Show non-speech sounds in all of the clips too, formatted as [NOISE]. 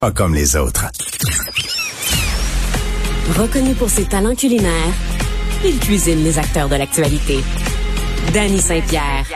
Pas comme les autres. Reconnu pour ses talents culinaires, il cuisine les acteurs de l'actualité. Danny Saint-Pierre.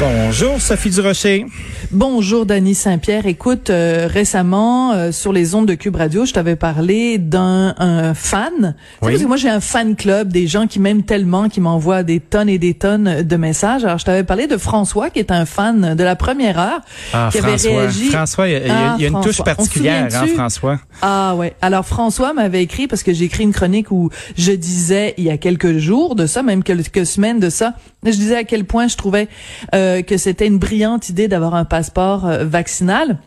Bonjour, Sophie Durocher. Bonjour Dany Saint-Pierre. Écoute, euh, récemment euh, sur les ondes de Cube Radio, je t'avais parlé d'un un fan. Oui. parce que moi j'ai un fan club, des gens qui m'aiment tellement, qui m'envoient des tonnes et des tonnes de messages. Alors je t'avais parlé de François, qui est un fan de la première heure, Ah, qui avait François. réagi. François, il y a, y Ah, il y a une touche François. Particulière, hein? François? Ah ouais. Alors François m'avait écrit parce que j'ai écrit une chronique où je disais il y a quelques jours de ça, même quelques semaines de ça, je disais à quel point je trouvais euh, que c'était une brillante idée d'avoir un passeport euh, vaccinal.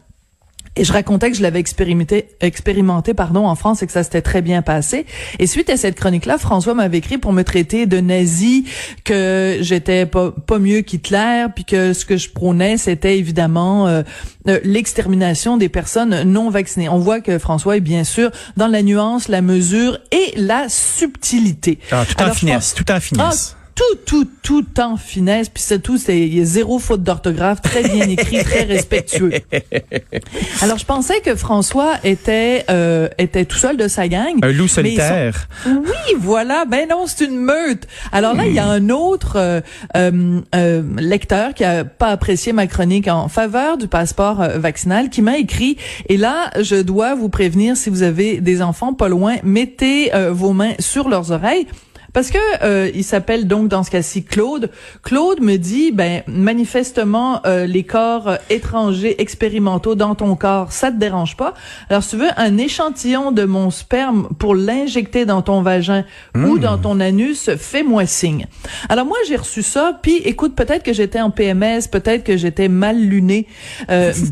Et je racontais que je l'avais expérimenté, expérimenté pardon, en France et que ça s'était très bien passé. Et suite à cette chronique-là, François m'avait écrit pour me traiter de nazi, que j'étais pas, pas mieux qu'Hitler, puis que ce que je prônais, c'était évidemment euh, euh, l'extermination des personnes non vaccinées. On voit que François est bien sûr dans la nuance, la mesure et la subtilité. Ah, tout en Alors, finesse, pense- tout en finesse. Ah, tout, tout, tout en finesse, puis c'est tout, c'est il y a zéro faute d'orthographe, très bien écrit, très respectueux. [LAUGHS] Alors je pensais que François était euh, était tout seul de sa gang. Un loup solitaire. sont- Oui, voilà. Ben non, c'est une meute. Alors là, il y a un autre euh, euh, euh, lecteur qui a pas apprécié ma chronique en faveur du passeport euh, vaccinal, qui m'a écrit. Et là, je dois vous prévenir si vous avez des enfants pas loin, mettez euh, vos mains sur leurs oreilles. Parce que euh, il s'appelle donc dans ce cas-ci Claude. Claude me dit ben manifestement euh, les corps euh, étrangers expérimentaux dans ton corps, ça te dérange pas. Alors si tu veux un échantillon de mon sperme pour l'injecter dans ton vagin ou dans ton anus, fais-moi signe. Alors moi j'ai reçu ça, puis écoute peut-être que j'étais en PMS, peut-être que j'étais mal lunée. Euh, [LAUGHS]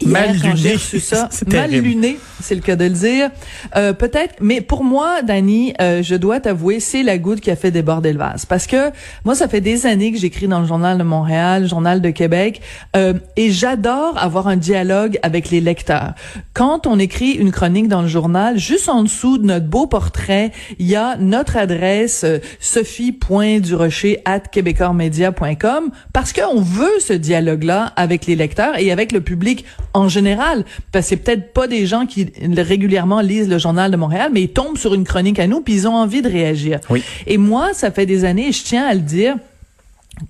Hier, Mal quand luné. reçu ça, [LAUGHS] C'est mal terrible. luné, c'est le cas de le dire. Euh, peut-être, mais pour moi, Dani, euh, je dois t'avouer, c'est la goutte qui a fait déborder le vase. Parce que moi, ça fait des années que j'écris dans le journal de Montréal, le journal de Québec, euh, et j'adore avoir un dialogue avec les lecteurs. Quand on écrit une chronique dans le journal, juste en dessous de notre beau portrait, il y a notre adresse euh, sophie.durocher at québécoismedia.com parce qu'on veut ce dialogue-là avec les lecteurs et avec le public en général. Parce que c'est peut-être pas des gens qui régulièrement lisent le journal de Montréal, mais ils tombent sur une chronique à nous puis ils ont envie de réagir. Oui. Et moi, ça fait des années, et je tiens à le dire,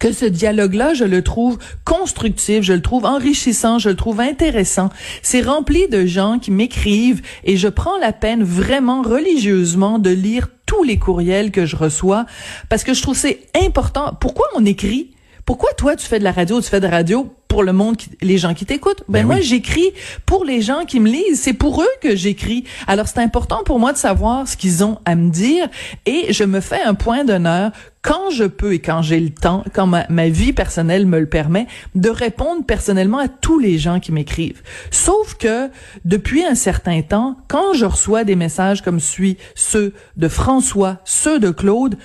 que ce dialogue-là, je le trouve constructif, je le trouve enrichissant, je le trouve intéressant. C'est rempli de gens qui m'écrivent et je prends la peine vraiment religieusement de lire tous les courriels que je reçois parce que je trouve c'est important. Pourquoi on écrit? Pourquoi toi tu fais de la radio, tu fais de la radio pour le monde, qui- les gens qui t'écoutent? Ben, Ben moi oui. j'écris pour les gens qui me lisent. C'est pour eux que j'écris. Alors c'est important pour moi de savoir ce qu'ils ont à me dire et je me fais un point d'honneur quand je peux et quand j'ai le temps, quand ma, ma vie personnelle me le permet, de répondre personnellement à tous les gens qui m'écrivent. Sauf que depuis un certain temps, quand je reçois des messages comme celui, ceux de François, ceux de Claude,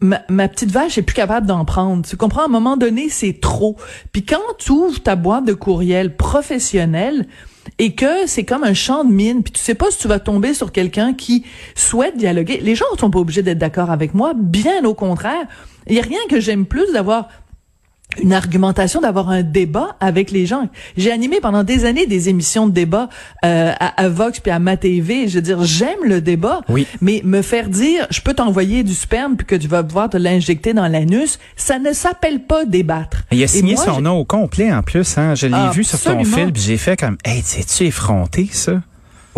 ma, ma petite vache est plus capable d'en prendre. Tu comprends? À un moment donné, c'est trop. Puis quand tu ouvres ta boîte de courriel professionnelle et que c'est comme un champ de mine, puis tu sais pas si tu vas tomber sur quelqu'un qui souhaite dialoguer. Les gens sont pas obligés d'être d'accord avec moi, bien au contraire. Il y a rien que j'aime plus d'avoir une argumentation, d'avoir un débat avec les gens. J'ai animé pendant des années des émissions de débat euh, à, à, Vox puis à ma TV. Je veux dire, j'aime le débat, oui. mais me faire dire, je peux t'envoyer du sperme puis que tu vas pouvoir te l'injecter dans l'anus, ça ne s'appelle pas débattre. Il a signé moi, son nom au complet en plus. Hein? Je l'ai Ah, vu sur ton absolument. fil, puis j'ai fait comme, hey, tu effronté ça?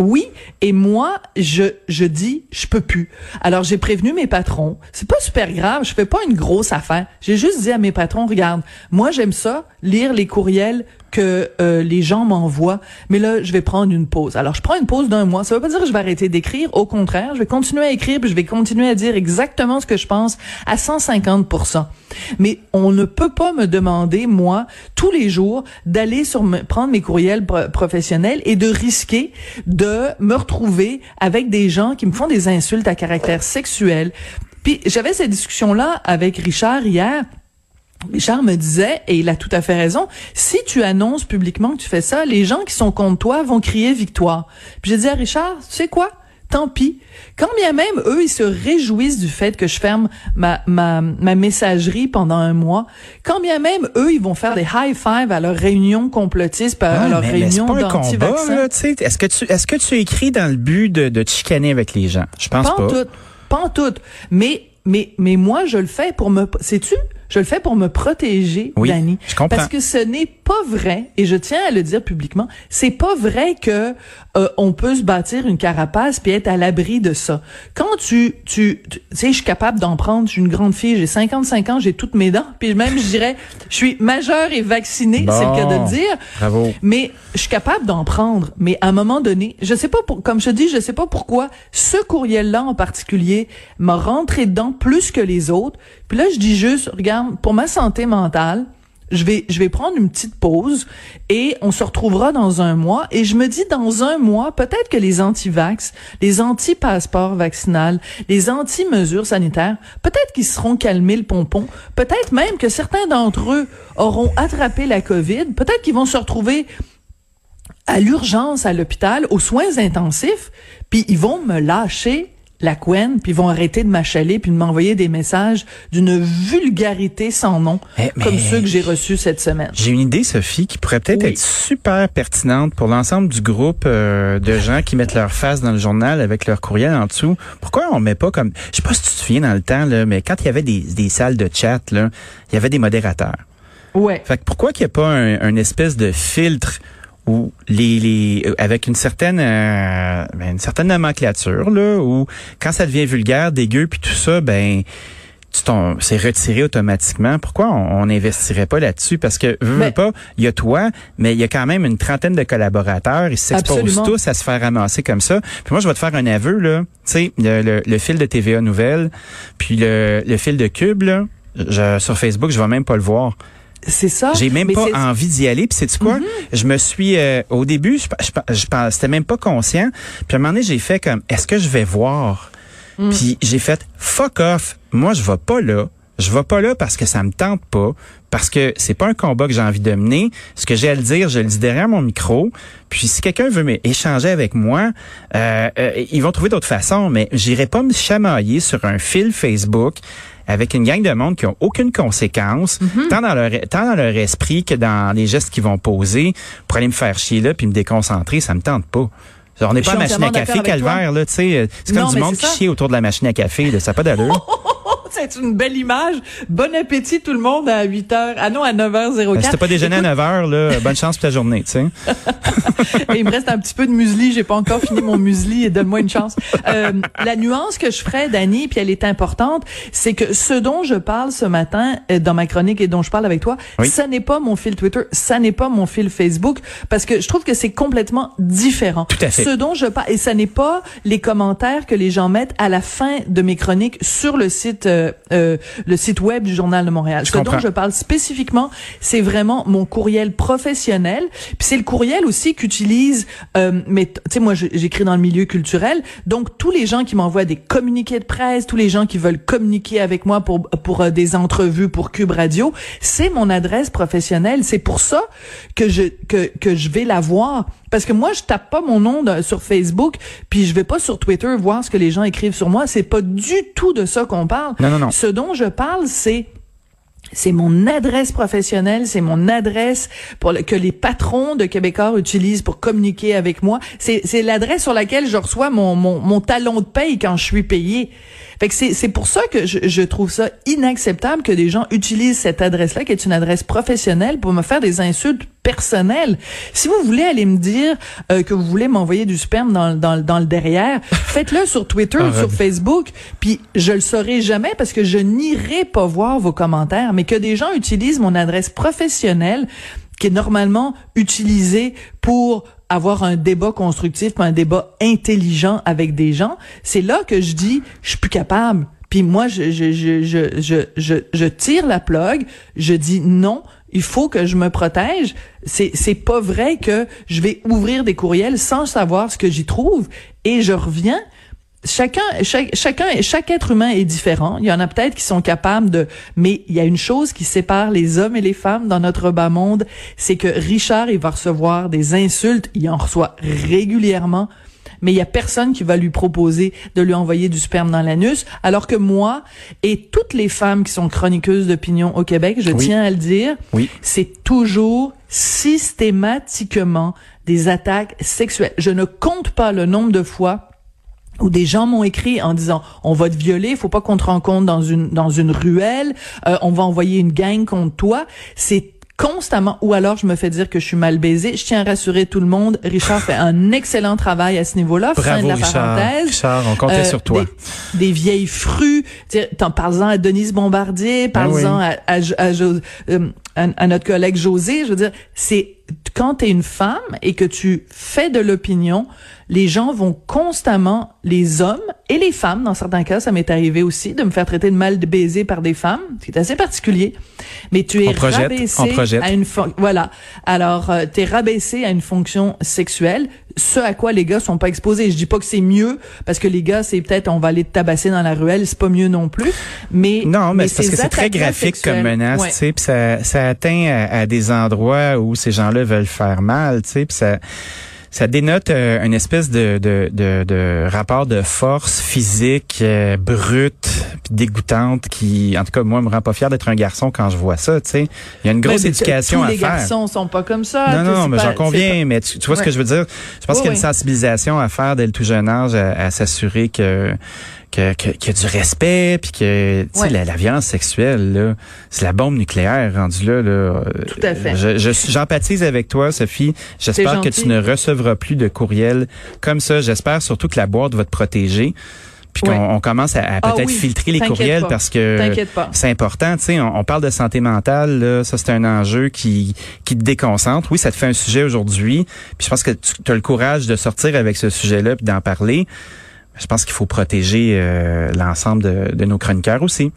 Oui, et moi, je, je dis, je peux plus. Alors, j'ai prévenu mes patrons. C'est pas super grave, je fais pas une grosse affaire. J'ai juste dit à mes patrons, regarde, moi, j'aime ça, lire les courriels que euh, les gens m'envoient, mais là, je vais prendre une pause. Alors, je prends une pause d'un mois. Ça veut pas dire que je vais arrêter d'écrire. Au contraire, je vais continuer à écrire, je vais continuer à dire exactement ce que je pense à 150 Mais on ne peut pas me demander, moi, tous les jours, d'aller sur prendre mes courriels pro professionnels et de risquer de me retrouver avec des gens qui me font des insultes à caractère sexuel. Puis j'avais cette discussion-là avec Richard hier. Richard me disait, et il a tout à fait raison, si tu annonces publiquement que tu fais ça, les gens qui sont contre toi vont crier victoire. Puis j'ai dit à Richard, tu sais quoi? Tant pis. Quand bien même, eux, ils se réjouissent du fait que je ferme ma, ma, ma messagerie pendant un mois, quand bien même, eux, ils vont faire des high five à leur réunion complotiste, à leur réunion mais c'est pas un combat, d'anti-vaccins. là, tu sais. Est-ce que tu, est-ce que tu écris dans le but de, de te chicaner avec les gens? Je pense Pas pas. en tout. Pas en tout. Mais, mais, mais moi, je le fais pour me, sais-tu? Je le fais pour me protéger, Oui, Dani. je comprends. Parce que ce n'est pas vrai, et je tiens à le dire publiquement, c'est pas vrai que euh, on peut se bâtir une carapace puis être à l'abri de ça. Quand tu, tu, tu sais, je suis capable d'en prendre. Je suis une grande fille, j'ai 55 ans, j'ai toutes mes dents, puis même, je dirais, je suis majeure et vaccinée, c'est le cas de dire. Bravo. Mais je suis capable d'en prendre. Mais à un moment donné, je sais pas, pour, comme je te dis, je sais pas pourquoi ce courriel-là en particulier m'a rentré dedans plus que les autres. Puis là, je dis juste, pour ma santé mentale, je vais, je vais prendre une petite pause et on se retrouvera dans un mois. Et je me dis, dans un mois, peut-être que les anti-vax, les anti-passeports vaccinal, les anti-mesures sanitaires, peut-être qu'ils seront calmés le pompon. Peut-être même que certains d'entre eux auront attrapé la COVID. Peut-être qu'ils vont se retrouver à l'urgence à l'hôpital, aux soins intensifs, puis ils vont me lâcher la couenne, puis ils vont arrêter de m'achaler, puis de m'envoyer des messages d'une vulgarité sans nom, Eh, mais- comme ceux que j'ai reçus cette semaine. J'ai une idée, Sophie, qui pourrait peut-être Oui. être super pertinente pour l'ensemble du groupe euh, de gens qui mettent leur face dans le journal avec leur courriel en dessous. Pourquoi on met pas comme, je sais pas si tu te souviens dans le temps, là, mais quand il y avait des, des salles de chat, là, il y avait des modérateurs. Ouais. Fait que pourquoi qu'il n'y a pas un, un espèce de filtre où les, les euh, avec une certaine euh, ben, une certaine nomenclature là où quand ça devient vulgaire, dégueu puis tout ça, ben c'est retiré automatiquement. Pourquoi on n'investirait pas là-dessus? Parce que, veux, veux pas, il y a toi, mais il y a quand même une trentaine de collaborateurs. Ils s'exposent tous à se faire ramasser comme ça. Puis moi, je vais te faire un aveu, là. Tu sais, le, le, le fil de TVA Nouvelles, puis le, le fil de Cube, là, je, sur Facebook, je vais même pas le voir. C'est ça. J'ai même Mais pas Mm-hmm. envie d'y aller. Puis c'est quoi? Je me suis euh, au début, je, je, je, pense- c'était même pas conscient. Puis à un moment donné, j'ai fait comme est-ce que je vais voir? Mm. Puis j'ai fait fuck off. Moi, je vais pas là. Je vais pas là parce que ça me tente pas, parce que c'est pas un combat que j'ai envie de mener. Ce que j'ai à le dire, je le dis derrière mon micro. Puis si quelqu'un veut m'échanger avec moi, euh, euh, ils vont trouver d'autres façons, mais j'irai pas me chamailler sur un fil Facebook avec une gang de monde qui ont aucune conséquence, tant dans leur tant dans leur esprit que dans les gestes qu'ils vont poser pour aller me faire chier là puis me déconcentrer, ça me tente pas. On n'est pas à machine à café toi. calvaire là, tu sais, c'est comme du monde qui chie autour de la machine à café, là, ça n'a pas d'allure. [LAUGHS] C'est une belle image. Bon appétit tout le monde à 8 h. Ah non, à 9h04. Ben, si t'as pas déjeuné à 9 heures, là, bonne chance pour ta journée, tu sais. [LAUGHS] Il me reste un petit peu de muesli. J'ai pas encore fini mon muesli et donne-moi une chance. Euh, la nuance que je ferais, Dani, puis elle est importante, c'est que ce dont je parle ce matin euh, dans ma chronique et dont je parle avec toi, Oui. ça n'est pas mon fil Twitter, ça n'est pas mon fil Facebook, parce que je trouve que c'est complètement différent. Tout à fait. Ce dont je parle, et ça n'est pas les commentaires que les gens mettent à la fin de mes chroniques sur le site, euh, euh, le site web du Journal de Montréal. Je Ce dont je parle spécifiquement, c'est vraiment mon courriel professionnel. Puis c'est le courriel aussi qu'utilise, euh, mais tu sais moi j'écris dans le milieu culturel, donc tous les gens qui m'envoient des communiqués de presse, tous les gens qui veulent communiquer avec moi pour pour euh, des entrevues pour Cube Radio, c'est mon adresse professionnelle. C'est pour ça que je que que je vais la voir. Parce que moi, je tape pas mon nom de- sur Facebook, puis je vais pas sur Twitter voir ce que les gens écrivent sur moi. C'est pas du tout de ça qu'on parle. Non, non, non. Ce dont je parle, c'est c'est mon adresse professionnelle, c'est mon adresse pour le, que les patrons de Québécois utilisent pour communiquer avec moi. C'est, c'est l'adresse sur laquelle je reçois mon, mon, mon talon de paye quand je suis payé. Fait que c'est, pour ça que je, je trouve ça inacceptable que des gens utilisent cette adresse-là, qui est une adresse professionnelle, pour me faire des insultes personnelles. Si vous voulez aller me dire euh, que vous voulez m'envoyer du sperme dans, dans, dans le derrière, [LAUGHS] faites-le sur Twitter ou sur Facebook, puis je le saurai jamais parce que je n'irai pas voir vos commentaires. Mais que des gens utilisent mon adresse professionnelle, qui est normalement utilisée pour avoir un débat constructif, un débat intelligent avec des gens, c'est là que je dis, je suis plus capable. Puis moi, je, je, je, je, je, je, tire la plug, je dis non, il faut que je me protège. C'est, c'est pas vrai que je vais ouvrir des courriels sans savoir ce que j'y trouve. Et je reviens chacun, chaque, chacun, chaque être humain est différent. Il y en a peut-être qui sont capables de, mais il y a une chose qui sépare les hommes et les femmes dans notre bas monde, c'est que Richard, il va recevoir des insultes, il en reçoit régulièrement, mais il y a personne qui va lui proposer de lui envoyer du sperme dans l'anus, alors que moi et toutes les femmes qui sont chroniqueuses d'opinion au Québec, je tiens à le dire, oui. c'est toujours systématiquement des attaques sexuelles. Je ne compte pas le nombre de fois où des gens m'ont écrit en disant on va te violer, faut pas qu'on te rencontre dans une dans une ruelle, euh, on va envoyer une gang contre toi. C'est constamment, ou alors je me fais dire que je suis mal baisé. Je tiens à rassurer tout le monde. Richard fait un [LAUGHS] excellent travail à ce niveau-là. Bravo, fin de la Richard. parenthèse. Richard, on comptait Euh, sur toi. Des, des vieilles frues. T'en parles-en à Denise Bombardier, parles-en Ben oui. à, à, à Jo- euh, à- à notre collègue José. Je veux dire, c'est quand tu es une femme et que tu fais de l'opinion, les gens vont constamment, les hommes et les femmes, dans certains cas, ça m'est arrivé aussi, de me faire traiter de mal de baiser par des femmes, ce qui est assez particulier. Mais tu es On projette, rabaissé on à une voilà. Alors, euh, t'es rabaissé à une fonction sexuelle, ce à quoi les gars sont pas exposés. Je dis pas que c'est mieux parce que les gars, c'est peut-être on va aller te tabasser dans la ruelle, c'est pas mieux non plus. Mais Non, mais, c'est parce que c'est très graphique comme menace, Ouais. tu sais, puis ça, ça atteint à, à des endroits où ces gens-là veulent faire mal, tu sais, puis ça ça dénote euh, une espèce de, de, de, de rapport de force physique euh, brute puis dégoûtante qui, en tout cas, moi, me rend pas fier d'être un garçon quand je vois ça, tu sais. Il y a une grosse Mais éducation tous à les faire. garçons sont pas comme ça. Non, non, mais j'en conviens, mais tu, tu vois ce que je veux dire? Je pense Oui, qu'il y a une sensibilisation à faire dès le tout jeune âge à, à s'assurer que que- que- qu'il y a du respect, puis que tu sais, Ouais. la, la violence sexuelle, là, c'est la bombe nucléaire rendue là. là. Tout à fait. Je- je- J'empathise avec toi, Sophie. J'espère que tu ne recevras plus de courriels comme ça. J'espère surtout que la boîte va te protéger. Puis qu'on on commence à, à Ah peut-être oui, filtrer les t'inquiète courriels pas. parce que c'est important. Tu sais, on, on parle de santé mentale, là, ça c'est un enjeu qui qui te déconcentre. Oui, ça te fait un sujet aujourd'hui. Puis je pense que tu as le courage de sortir avec ce sujet-là puis d'en parler. Je pense qu'il faut protéger euh, l'ensemble de, de nos chroniqueurs aussi.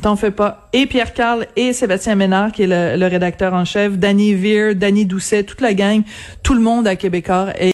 T'en fais pas. Et Pierre Carl et Sébastien Ménard, qui est le, le rédacteur en chef, Danny Veer, Danny Doucet, toute la gang, tout le monde à Québécois est